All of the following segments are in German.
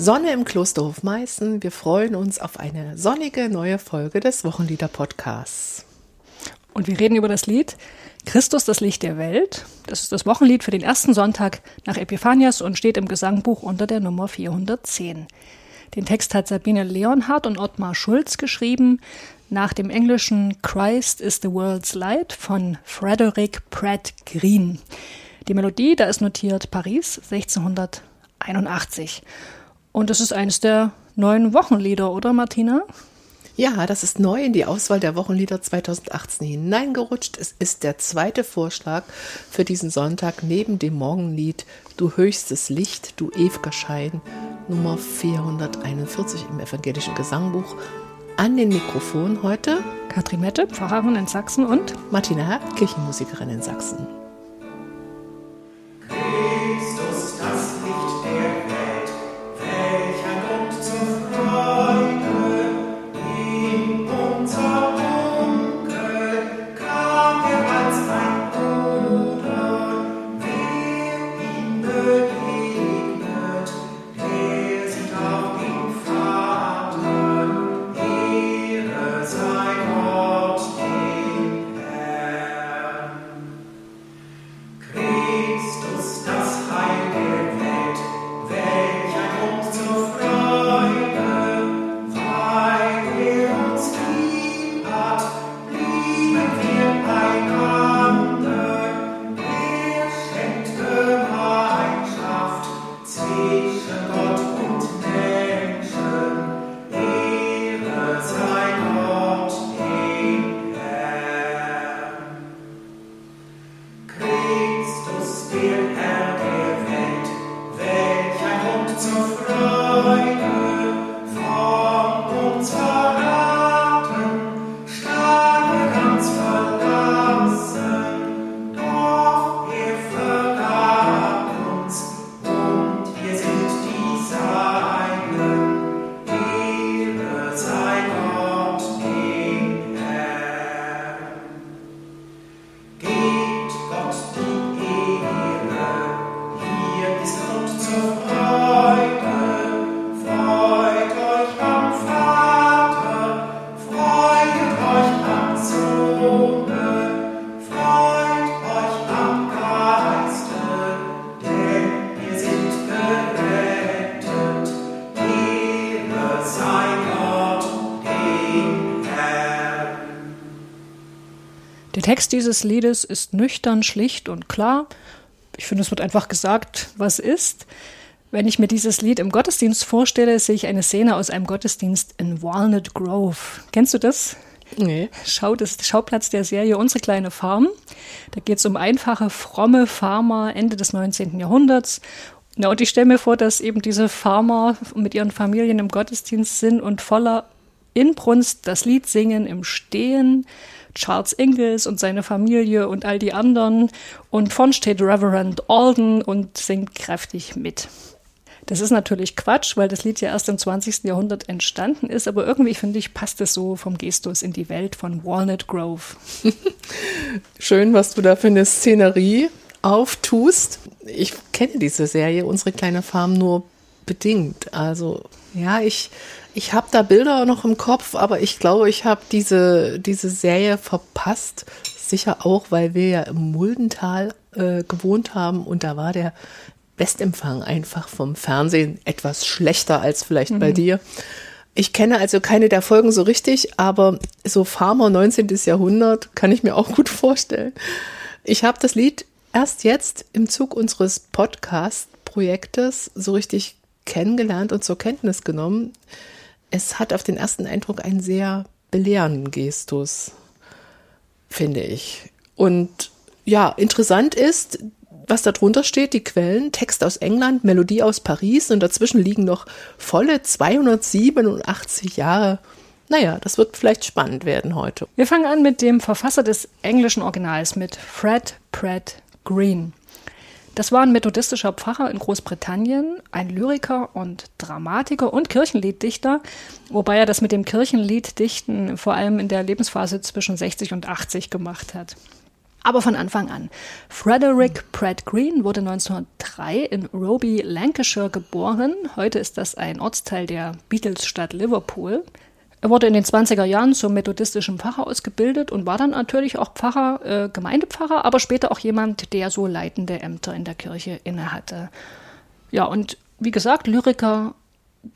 Sonne im Klosterhof Meißen. Wir freuen uns auf eine sonnige neue Folge des Wochenlieder-Podcasts. Und wir reden über das Lied Christus, das Licht der Welt. Das ist das Wochenlied für den ersten Sonntag nach Epiphanias und steht im Gesangbuch unter der Nummer 410. Den Text hat Sabine Leonhardt und Ottmar Schulz geschrieben, nach dem englischen Christ is the World's Light von Frederick Pratt Green. Die Melodie, da ist notiert Paris 1681. Und es ist eines der neuen Wochenlieder, oder Martina? Ja, das ist neu in die Auswahl der Wochenlieder 2018 hineingerutscht. Es ist der zweite Vorschlag für diesen Sonntag neben dem Morgenlied Du höchstes Licht, du ewiger Schein, Nummer 441 im evangelischen Gesangbuch. An den Mikrofonen heute Katrin Mette, Pfarrerin in Sachsen und Martina Herr, Kirchenmusikerin in Sachsen. Text dieses Liedes ist nüchtern, schlicht und klar. Ich finde, es wird einfach gesagt, was ist. Wenn ich mir dieses Lied im Gottesdienst vorstelle, sehe ich eine Szene aus einem Gottesdienst in Walnut Grove. Kennst du das? Nee. Schau, das Schauplatz der Serie Unsere kleine Farm. Da geht es um einfache, fromme Farmer Ende des 19. Jahrhunderts. Ja, und ich stelle mir vor, dass eben diese Farmer mit ihren Familien im Gottesdienst sind und voller Inbrunst das Lied singen im Stehen Charles Ingalls und seine Familie und all die anderen. Und vorn steht Reverend Alden und singt kräftig mit. Das ist natürlich Quatsch, weil das Lied ja erst im 20. Jahrhundert entstanden ist, aber irgendwie finde ich, passt es so vom Gestus in die Welt von Walnut Grove. Schön, was du da für eine Szenerie auftust. Ich kenne diese Serie, unsere kleine Farm, nur bedingt. Also ja, ich ich habe da Bilder noch im Kopf, aber ich glaube, ich habe diese, diese Serie verpasst. Sicher auch, weil wir ja im Muldental äh, gewohnt haben und da war der Westempfang einfach vom Fernsehen etwas schlechter als vielleicht mhm. bei dir. Ich kenne also keine der Folgen so richtig, aber so Farmer 19. Jahrhundert kann ich mir auch gut vorstellen. Ich habe das Lied erst jetzt im Zug unseres Podcast-Projektes so richtig kennengelernt und zur Kenntnis genommen es hat auf den ersten Eindruck einen sehr belehrenden Gestus, finde ich. Und ja, interessant ist, was da drunter steht, die Quellen, Text aus England, Melodie aus Paris und dazwischen liegen noch volle 287 Jahre. Naja, das wird vielleicht spannend werden heute. Wir fangen an mit dem Verfasser des englischen Originals, mit Fred Pratt Green. Das war ein methodistischer Pfarrer in Großbritannien, ein Lyriker und Dramatiker und Kirchenlieddichter, wobei er das mit dem Kirchenlieddichten vor allem in der Lebensphase zwischen 60 und 80 gemacht hat. aber von Anfang an. Frederick Pratt Green wurde 1903 in Roby, Lancashire geboren. Heute ist das ein Ortsteil der Beatles-Stadt Liverpool. Er wurde in den 20er Jahren zum methodistischen Pfarrer ausgebildet und war dann natürlich auch Pfarrer, äh, Gemeindepfarrer, aber später auch jemand, der so leitende Ämter in der Kirche innehatte. Ja, und wie gesagt, Lyriker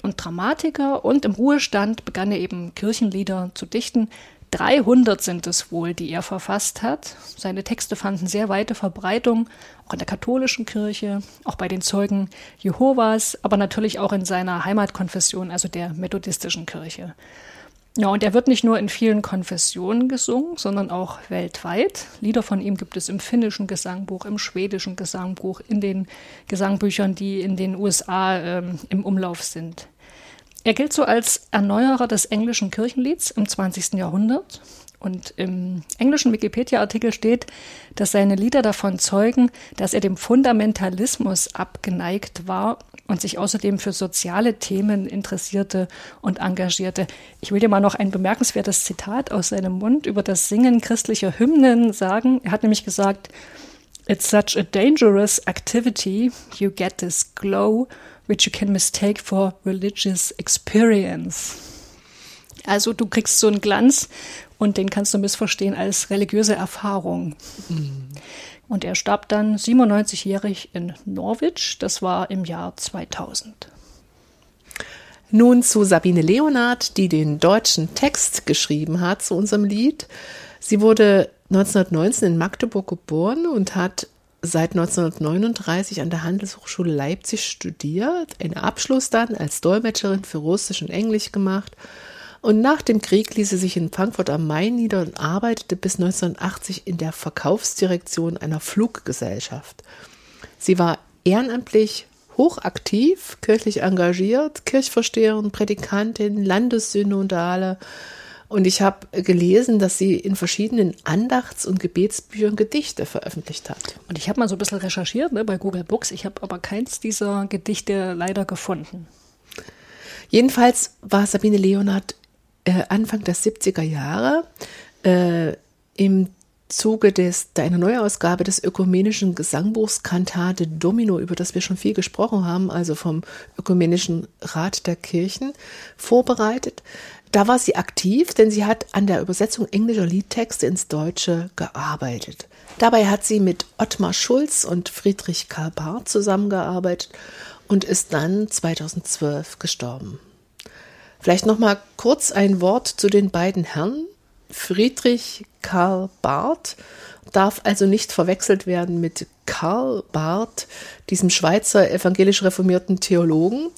und Dramatiker und im Ruhestand begann er eben Kirchenlieder zu dichten. 300 sind es wohl, die er verfasst hat. Seine Texte fanden sehr weite Verbreitung, auch in der katholischen Kirche, auch bei den Zeugen Jehovas, aber natürlich auch in seiner Heimatkonfession, also der methodistischen Kirche. Ja, und er wird nicht nur in vielen Konfessionen gesungen, sondern auch weltweit. Lieder von ihm gibt es im finnischen Gesangbuch, im schwedischen Gesangbuch, in den Gesangbüchern, die in den USA ähm, im Umlauf sind. Er gilt so als Erneuerer des englischen Kirchenlieds im 20. Jahrhundert. Und im englischen Wikipedia-Artikel steht, dass seine Lieder davon zeugen, dass er dem Fundamentalismus abgeneigt war und sich außerdem für soziale Themen interessierte und engagierte. Ich will dir mal noch ein bemerkenswertes Zitat aus seinem Mund über das Singen christlicher Hymnen sagen. Er hat nämlich gesagt, It's such a dangerous activity. You get this glow, which you can mistake for religious experience. Also du kriegst so einen Glanz und den kannst du missverstehen als religiöse Erfahrung. Mhm. Und er starb dann 97-jährig in Norwich. Das war im Jahr 2000. Nun zu Sabine Leonard, die den deutschen Text geschrieben hat zu unserem Lied. Sie wurde 1919 in Magdeburg geboren und hat seit 1939 an der Handelshochschule Leipzig studiert, einen Abschluss dann als Dolmetscherin für Russisch und Englisch gemacht und nach dem Krieg ließ sie sich in Frankfurt am Main nieder und arbeitete bis 1980 in der Verkaufsdirektion einer Fluggesellschaft. Sie war ehrenamtlich hochaktiv, kirchlich engagiert, Kirchvorsteherin, Prädikantin, Landessynodale. Und ich habe gelesen, dass sie in verschiedenen Andachts- und Gebetsbüchern Gedichte veröffentlicht hat. Und ich habe mal so ein bisschen recherchiert ne, bei Google Books. Ich habe aber keins dieser Gedichte leider gefunden. Jedenfalls war Sabine Leonhardt äh, Anfang der 70er Jahre äh, im Zuge des, einer Neuausgabe des ökumenischen Gesangbuchs Kantate Domino, über das wir schon viel gesprochen haben, also vom Ökumenischen Rat der Kirchen, vorbereitet. Da war sie aktiv, denn sie hat an der Übersetzung englischer Liedtexte ins Deutsche gearbeitet. Dabei hat sie mit Ottmar Schulz und Friedrich Karl Barth zusammengearbeitet und ist dann 2012 gestorben. Vielleicht noch mal kurz ein Wort zu den beiden Herren. Friedrich Karl Barth darf also nicht verwechselt werden mit Karl Barth, diesem Schweizer evangelisch reformierten Theologen.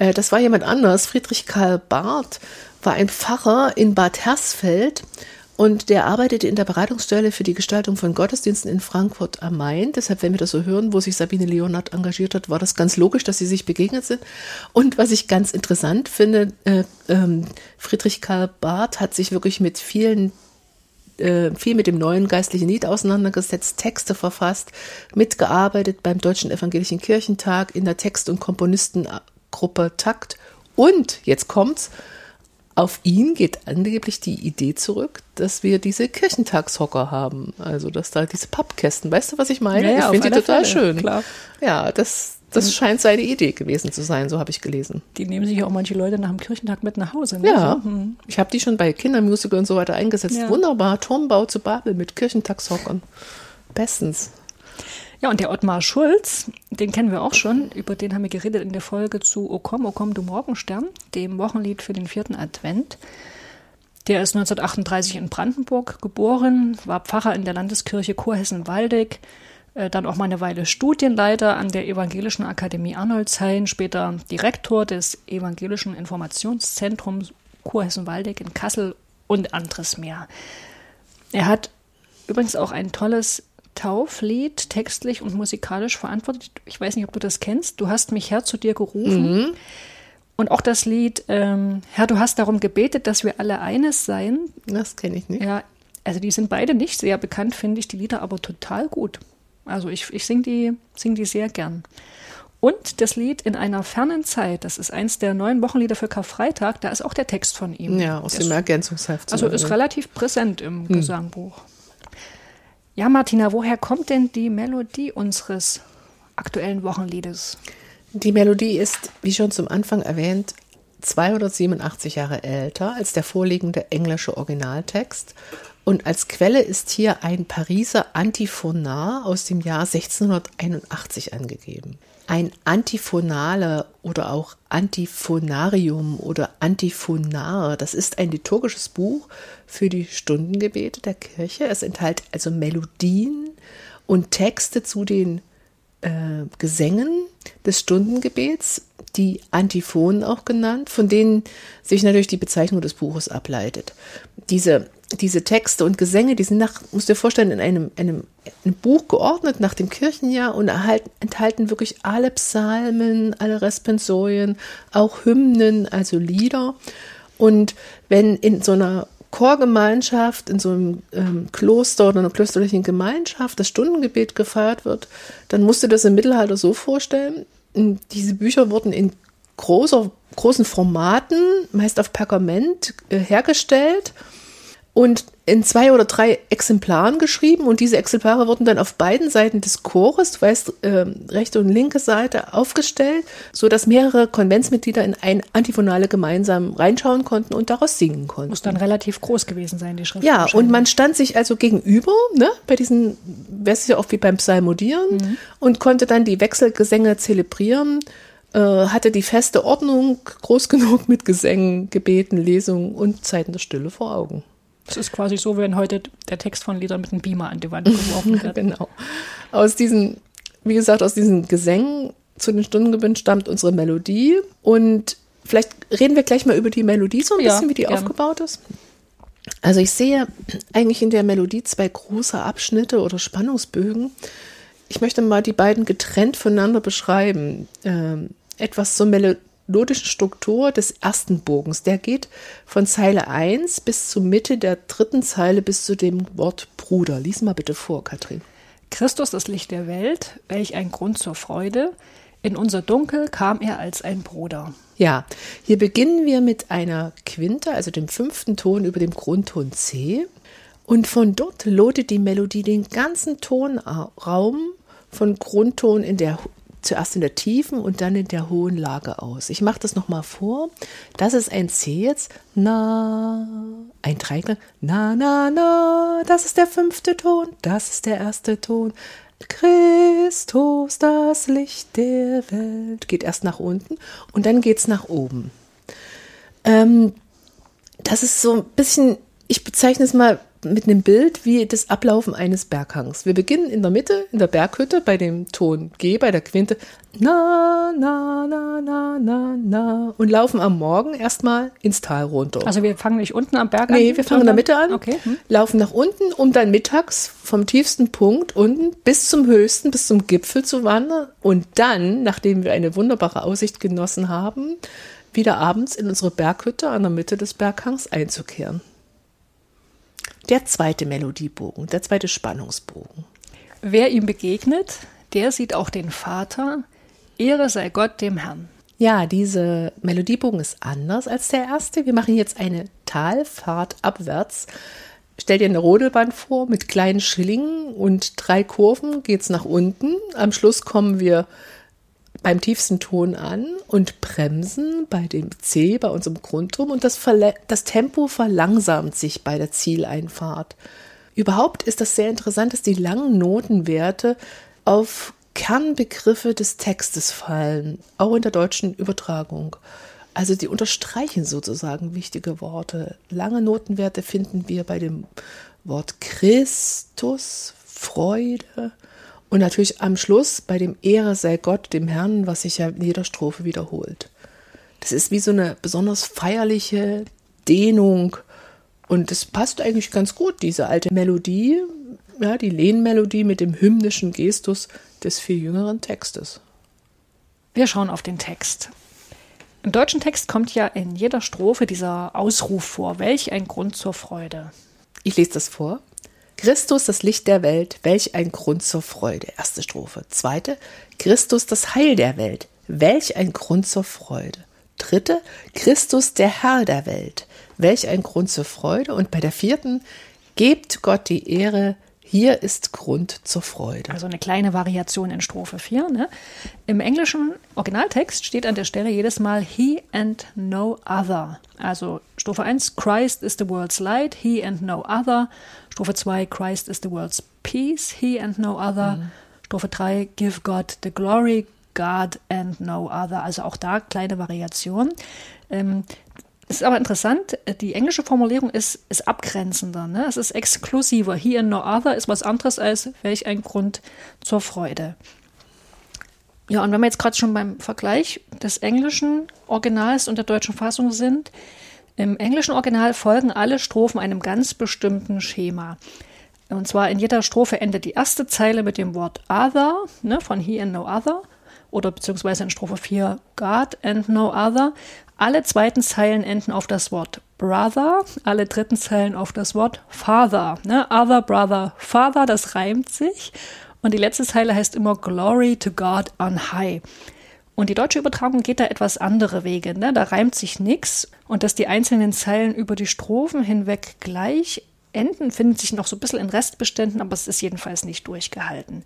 Äh, das war jemand anders. Friedrich Karl Barth war ein Pfarrer in Bad Hersfeld und der arbeitete in der Beratungsstelle für die Gestaltung von Gottesdiensten in Frankfurt am Main. Deshalb, wenn wir das so hören, wo sich Sabine Leonard engagiert hat, war das ganz logisch, dass sie sich begegnet sind. Und was ich ganz interessant finde, äh, ähm, Friedrich Karl Barth hat sich wirklich mit vielen äh, viel mit dem neuen geistlichen Lied auseinandergesetzt, Texte verfasst, mitgearbeitet beim Deutschen Evangelischen Kirchentag in der Text- und Komponistengruppe Takt. Und jetzt kommt's, auf ihn geht angeblich die Idee zurück, dass wir diese Kirchentagshocker haben. Also, dass da diese Pappkästen, weißt du, was ich meine? Ja, ja, ich finde die total Fälle, schön. Klar. Ja, das, das mhm. scheint seine Idee gewesen zu sein, so habe ich gelesen. Die nehmen sich auch manche Leute nach dem Kirchentag mit nach Hause. Ne? Ja, so. hm. ich habe die schon bei Kindermusical und so weiter eingesetzt. Ja. Wunderbar, Turmbau zu Babel mit Kirchentagshockern. Bestens. Ja, und der Ottmar Schulz, den kennen wir auch schon, über den haben wir geredet in der Folge zu O komm, O komm, du Morgenstern, dem Wochenlied für den vierten Advent. Der ist 1938 in Brandenburg geboren, war Pfarrer in der Landeskirche Kurhessen-Waldeck, äh, dann auch mal eine Weile Studienleiter an der Evangelischen Akademie Arnoldshain, später Direktor des Evangelischen Informationszentrums Kurhessen-Waldeck in Kassel und anderes mehr. Er hat übrigens auch ein tolles Tauflied textlich und musikalisch verantwortet. Ich weiß nicht, ob du das kennst. Du hast mich Herr zu dir gerufen. Mhm. Und auch das Lied ähm, Herr, du hast darum gebetet, dass wir alle eines seien. Das kenne ich nicht. Ja, also die sind beide nicht sehr bekannt, finde ich, die Lieder aber total gut. Also ich, ich singe die, sing die sehr gern. Und das Lied in einer fernen Zeit, das ist eins der neuen Wochenlieder für Karfreitag, da ist auch der Text von ihm. Ja, aus dem Ergänzungsheft. Also ist relativ präsent im hm. Gesangbuch. Ja, Martina, woher kommt denn die Melodie unseres aktuellen Wochenliedes? Die Melodie ist, wie schon zum Anfang erwähnt, 287 Jahre älter als der vorliegende englische Originaltext. Und als Quelle ist hier ein Pariser Antiphonar aus dem Jahr 1681 angegeben. Ein Antiphonale oder auch Antiphonarium oder Antiphonar, das ist ein liturgisches Buch für die Stundengebete der Kirche. Es enthält also Melodien und Texte zu den äh, Gesängen des Stundengebets, die Antiphonen auch genannt, von denen sich natürlich die Bezeichnung des Buches ableitet. Diese, diese Texte und Gesänge, die sind nach, musst du dir vorstellen, in einem, einem, einem Buch geordnet nach dem Kirchenjahr und erhalten, enthalten wirklich alle Psalmen, alle Responsorien, auch Hymnen, also Lieder. Und wenn in so einer Chorgemeinschaft, in so einem ähm, Kloster oder einer klösterlichen Gemeinschaft das Stundengebet gefeiert wird, dann musst du das im Mittelalter so vorstellen. Diese Bücher wurden in großer, großen Formaten, meist auf Pergament, äh, hergestellt und in zwei oder drei Exemplaren geschrieben und diese Exemplare wurden dann auf beiden Seiten des Chores, du weißt, äh, rechte und linke Seite aufgestellt, so dass mehrere Konventsmitglieder in ein Antiphonale gemeinsam reinschauen konnten und daraus singen konnten. Muss dann relativ groß gewesen sein, die Schrift. Ja, und man stand sich also gegenüber, ne, bei diesen, wäre ja oft wie beim Psalmodieren mhm. und konnte dann die Wechselgesänge zelebrieren äh, hatte die feste Ordnung groß genug mit Gesängen, Gebeten, Lesungen und Zeiten der Stille vor Augen. Es ist quasi so, wenn heute der Text von Liedern mit einem Beamer an die Wand geworfen wird. genau. Aus diesen, wie gesagt, aus diesen Gesängen zu den Stundengebühren stammt unsere Melodie. Und vielleicht reden wir gleich mal über die Melodie so ein ja, bisschen, wie die gerne. aufgebaut ist. Also ich sehe eigentlich in der Melodie zwei große Abschnitte oder Spannungsbögen. Ich möchte mal die beiden getrennt voneinander beschreiben. Ähm, etwas zur Melodie melodischen Struktur des ersten Bogens. Der geht von Zeile 1 bis zur Mitte der dritten Zeile bis zu dem Wort Bruder. Lies mal bitte vor, Katrin. Christus, das Licht der Welt, welch ein Grund zur Freude. In unser Dunkel kam er als ein Bruder. Ja, hier beginnen wir mit einer Quinte, also dem fünften Ton über dem Grundton C. Und von dort lotet die Melodie den ganzen Tonraum von Grundton in der zuerst in der tiefen und dann in der hohen Lage aus. Ich mache das nochmal vor. Das ist ein C jetzt. Na, ein Dreiklang. Na, na, na. Das ist der fünfte Ton. Das ist der erste Ton. Christus, das Licht der Welt. Geht erst nach unten und dann geht es nach oben. Ähm, das ist so ein bisschen, ich bezeichne es mal mit einem Bild wie das Ablaufen eines Berghangs. Wir beginnen in der Mitte, in der Berghütte, bei dem Ton G, bei der Quinte, na, na, na, na, na, na, und laufen am Morgen erstmal ins Tal runter. Also wir fangen nicht unten am Berg an? Nee, wir fangen in der Mitte an, okay. hm. laufen nach unten, um dann mittags vom tiefsten Punkt unten bis zum höchsten, bis zum Gipfel zu wandern und dann, nachdem wir eine wunderbare Aussicht genossen haben, wieder abends in unsere Berghütte an der Mitte des Berghangs einzukehren der zweite Melodiebogen, der zweite Spannungsbogen. Wer ihm begegnet, der sieht auch den Vater. Ehre sei Gott dem Herrn. Ja, diese Melodiebogen ist anders als der erste. Wir machen jetzt eine Talfahrt abwärts. Stell dir eine Rodelbahn vor mit kleinen Schillingen und drei Kurven geht's nach unten. Am Schluss kommen wir beim tiefsten Ton an und bremsen bei dem C, bei unserem Grundton und das, das Tempo verlangsamt sich bei der Zieleinfahrt. Überhaupt ist das sehr interessant, dass die langen Notenwerte auf Kernbegriffe des Textes fallen, auch in der deutschen Übertragung. Also die unterstreichen sozusagen wichtige Worte. Lange Notenwerte finden wir bei dem Wort Christus, Freude, und natürlich am Schluss bei dem Ehre sei Gott, dem Herrn, was sich ja in jeder Strophe wiederholt. Das ist wie so eine besonders feierliche Dehnung. Und das passt eigentlich ganz gut, diese alte Melodie, ja, die Lehnmelodie mit dem hymnischen Gestus des viel jüngeren Textes. Wir schauen auf den Text. Im deutschen Text kommt ja in jeder Strophe dieser Ausruf vor. Welch ein Grund zur Freude. Ich lese das vor. Christus, das Licht der Welt, welch ein Grund zur Freude. Erste Strophe. Zweite, Christus, das Heil der Welt, welch ein Grund zur Freude. Dritte, Christus, der Herr der Welt, welch ein Grund zur Freude. Und bei der vierten, gebt Gott die Ehre, Hier ist Grund zur Freude. Also eine kleine Variation in Strophe 4. Ne? Im englischen Originaltext steht an der Stelle jedes Mal He and no other. Also Strophe 1, Christ is the world's light, he and no other. Strophe 2, Christ is the world's peace, he and no other. Mhm. Strophe 3, Give God the glory, God and no other. Also auch da kleine Variation. Ähm, ist aber interessant, die englische Formulierung ist, ist abgrenzender. Ne? Es ist exklusiver. He and no other ist was anderes als welch ein Grund zur Freude. Ja, und wenn wir jetzt gerade schon beim Vergleich des englischen Originals und der deutschen Fassung sind, im englischen Original folgen alle Strophen einem ganz bestimmten Schema. Und zwar in jeder Strophe endet die erste Zeile mit dem Wort other, ne, von he and no other, oder beziehungsweise in Strophe 4 God and no other. Alle zweiten Zeilen enden auf das Wort brother, alle dritten Zeilen auf das Wort father. Ne? Other, brother, father, das reimt sich. Und die letzte Zeile heißt immer Glory to God on high. Und die deutsche Übertragung geht da etwas andere Wege. Ne? Da reimt sich nichts. Und dass die einzelnen Zeilen über die Strophen hinweg gleich enden, findet sich noch so ein bisschen in Restbeständen, aber es ist jedenfalls nicht durchgehalten.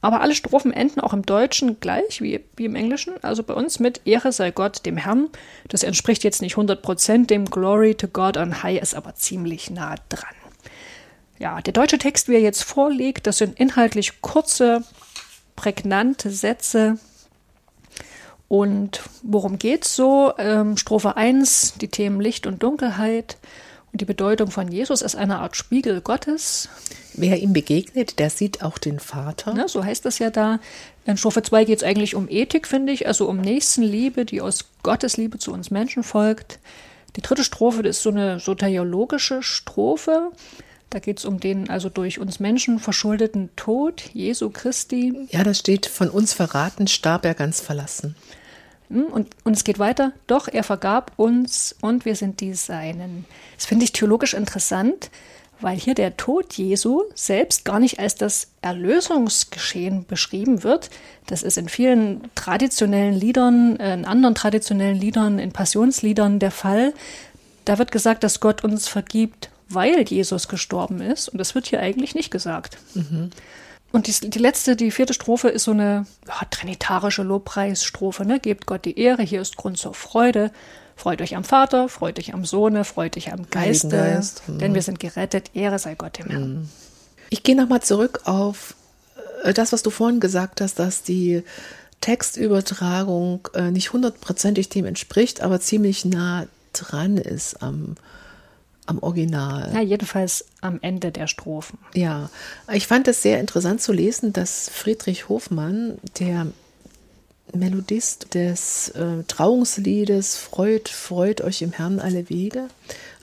Aber alle Strophen enden auch im Deutschen gleich wie, wie im Englischen. Also bei uns mit Ehre sei Gott dem Herrn. Das entspricht jetzt nicht 100% dem Glory to God on High, ist aber ziemlich nah dran. Ja, der deutsche Text, wie er jetzt vorliegt, das sind inhaltlich kurze, prägnante Sätze. Und worum geht's so? Ähm, Strophe 1, die Themen Licht und Dunkelheit. Und die Bedeutung von Jesus ist eine Art Spiegel Gottes. Wer ihm begegnet, der sieht auch den Vater. Ne, so heißt das ja da. In Strophe 2 geht es eigentlich um Ethik, finde ich, also um Nächstenliebe, die aus Gottes Liebe zu uns Menschen folgt. Die dritte Strophe ist so eine soteriologische Strophe. Da geht es um den also durch uns Menschen verschuldeten Tod Jesu Christi. Ja, da steht, von uns verraten starb er ganz verlassen. Hm, und, und es geht weiter. Doch, er vergab uns und wir sind die Seinen. Das finde ich theologisch interessant, weil hier der Tod Jesu selbst gar nicht als das Erlösungsgeschehen beschrieben wird. Das ist in vielen traditionellen Liedern, äh, in anderen traditionellen Liedern, in Passionsliedern der Fall. Da wird gesagt, dass Gott uns vergibt, weil Jesus gestorben ist. Und das wird hier eigentlich nicht gesagt. Mhm. Und die, die, letzte, die vierte Strophe ist so eine ja, trinitarische Lobpreisstrophe. Ne? Gebt Gott die Ehre, hier ist Grund zur Freude. Freut euch am Vater, freut euch am Sohne, freut euch am Geiste, Geist. mhm. denn wir sind gerettet. Ehre sei Gott dem Herrn. Mhm. Ich gehe nochmal zurück auf äh, das, was du vorhin gesagt hast, dass die Textübertragung äh, nicht hundertprozentig dem entspricht, aber ziemlich nah dran ist am, am Original. Ja, jedenfalls am Ende der Strophen. Ja, ich fand es sehr interessant zu lesen, dass Friedrich Hofmann, der Melodist des äh, Trauungsliedes Freut, freut euch im Herrn alle Wege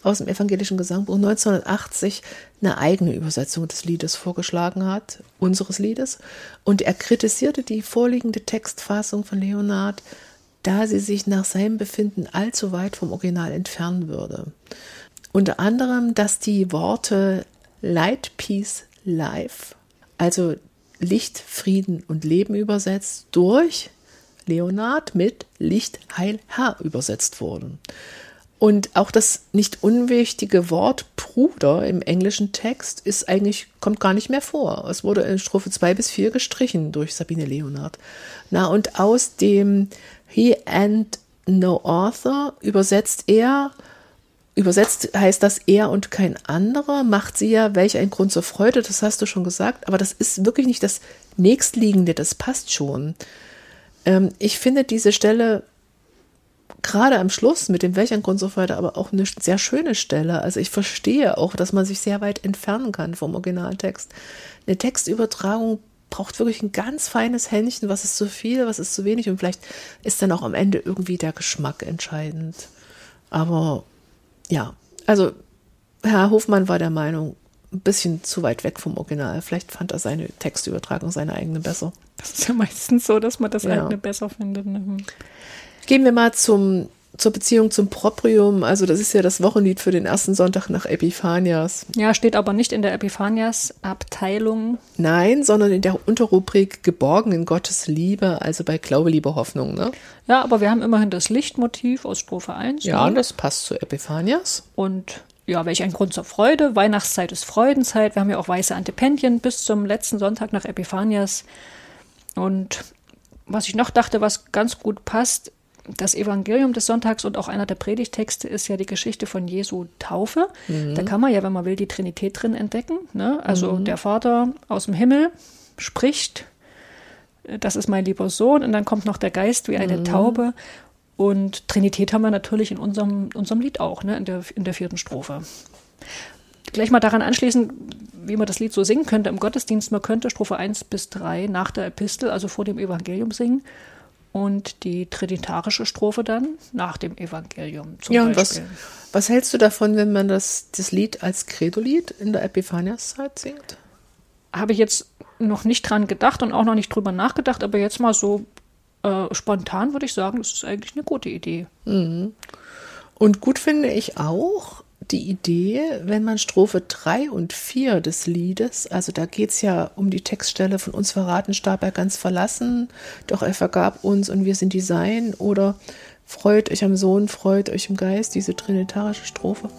aus dem evangelischen Gesangbuch 1980 eine eigene Übersetzung des Liedes vorgeschlagen hat, unseres Liedes. Und er kritisierte die vorliegende Textfassung von Leonard, da sie sich nach seinem Befinden allzu weit vom Original entfernen würde. Unter anderem, dass die Worte Light, Peace, Life, also Licht, Frieden und Leben übersetzt, durch Leonard mit Licht, Heil, Herr übersetzt wurden. Und auch das nicht unwichtige Wort Bruder im englischen Text ist eigentlich, kommt gar nicht mehr vor. Es wurde in Strophe 2 bis 4 gestrichen durch Sabine Leonard. Na, und aus dem He and No Author übersetzt er, übersetzt heißt das er und kein anderer, macht sie ja, welch ein Grund zur Freude, das hast du schon gesagt, aber das ist wirklich nicht das nächstliegende, das passt schon. Ähm, ich finde diese Stelle gerade am Schluss mit dem Welch und so weiter aber auch eine sehr schöne Stelle. Also ich verstehe auch, dass man sich sehr weit entfernen kann vom Originaltext. Eine Textübertragung braucht wirklich ein ganz feines Händchen, was ist zu viel, was ist zu wenig und vielleicht ist dann auch am Ende irgendwie der Geschmack entscheidend. Aber ja, also Herr Hofmann war der Meinung, ein bisschen zu weit weg vom Original. Vielleicht fand er seine Textübertragung, seine eigene besser. Das ist ja meistens so, dass man das ja. eigene besser findet. Ne? Gehen wir mal zum, zur Beziehung zum Proprium. Also das ist ja das Wochenlied für den ersten Sonntag nach Epiphanias. Ja, steht aber nicht in der Epiphanias-Abteilung. Nein, sondern in der Unterrubrik Geborgen in Gottes Liebe, also bei Glaube, Liebe, Hoffnung. Ne? Ja, aber wir haben immerhin das Lichtmotiv aus Strophe 1. Ja, ne? das passt zu Epiphanias. Und ja, welch ein Grund zur Freude. Weihnachtszeit ist Freudenzeit. Wir haben ja auch weiße Antipendien bis zum letzten Sonntag nach Epiphanias. Und was ich noch dachte, was ganz gut passt, das Evangelium des Sonntags und auch einer der Predigtexte ist ja die Geschichte von Jesu Taufe. Mhm. Da kann man ja, wenn man will, die Trinität drin entdecken. Ne? Also mhm. der Vater aus dem Himmel spricht, das ist mein lieber Sohn, und dann kommt noch der Geist wie eine mhm. Taube. Und Trinität haben wir natürlich in unserem, unserem Lied auch, ne? in, der, in der vierten Strophe. Gleich mal daran anschließen, wie man das Lied so singen könnte im Gottesdienst. Man könnte Strophe 1 bis 3 nach der Epistel, also vor dem Evangelium singen und die trinitarische Strophe dann nach dem Evangelium zum ja, Beispiel. Was, was hältst du davon, wenn man das, das Lied als Credo-Lied in der Epiphaniaszeit singt? Habe ich jetzt noch nicht dran gedacht und auch noch nicht drüber nachgedacht, aber jetzt mal so äh, spontan würde ich sagen, das ist eigentlich eine gute Idee. Mhm. Und gut finde ich auch, die Idee, wenn man Strophe 3 und 4 des Liedes, also da geht es ja um die Textstelle von uns verraten, starb er ganz verlassen, doch er vergab uns und wir sind die Sein oder freut euch am Sohn, freut euch im Geist, diese trinitarische Strophe.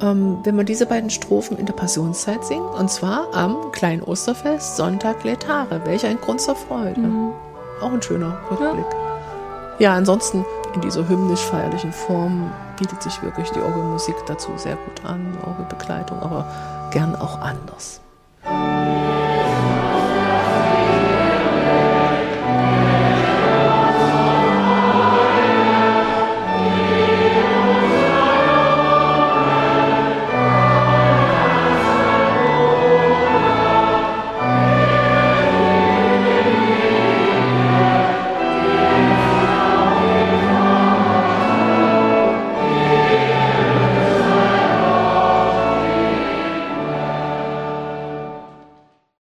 Ähm, wenn man diese beiden Strophen in der Passionszeit singt, und zwar am kleinen Osterfest, Sonntag Letare, welch ein Grund zur Freude. Mhm. Auch ein schöner Rückblick. Ja, ja ansonsten in dieser hymnisch-feierlichen Form bietet sich wirklich die Orgelmusik dazu sehr gut an, Orgelbegleitung, aber gern auch anders.